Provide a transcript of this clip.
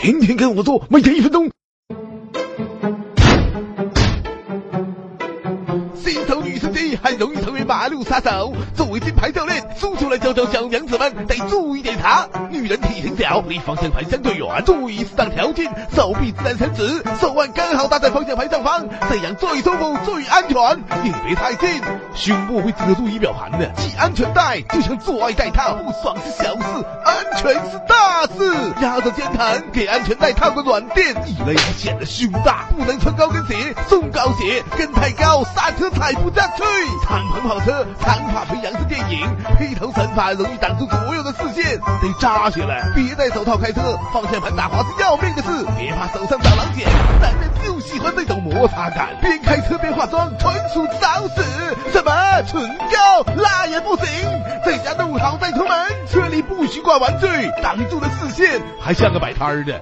天天跟我做，每天一分钟。心头女司机很容易成为马路杀手。作为金牌教练，叔叔来教教小娘子们得注意点啥。女人体型小，离方向盘相对远，注意适当调近，手臂自然伸直，手腕刚好搭在方向盘上方，这样最舒服、最安全。也别太近，胸部会遮住仪表盘的。系安全带就像做爱戴套，不爽是小事，安全是大事。压着肩疼，给安全带套个软垫，一勒显得胸大。不能穿高跟鞋，送高鞋跟太高，刹车踩不下去。敞篷跑车长发飞扬是电影，披头散发容易挡住所有的视线，得扎起来。别戴手套开车，方向盘打滑是要命的事。别怕手上长狼茧，男人就喜欢这种摩擦感。边开车边化妆，纯属找死。什么唇膏？那也不行。在家弄好再出门，车里不许挂玩具，挡住了视线，还像个摆摊儿的。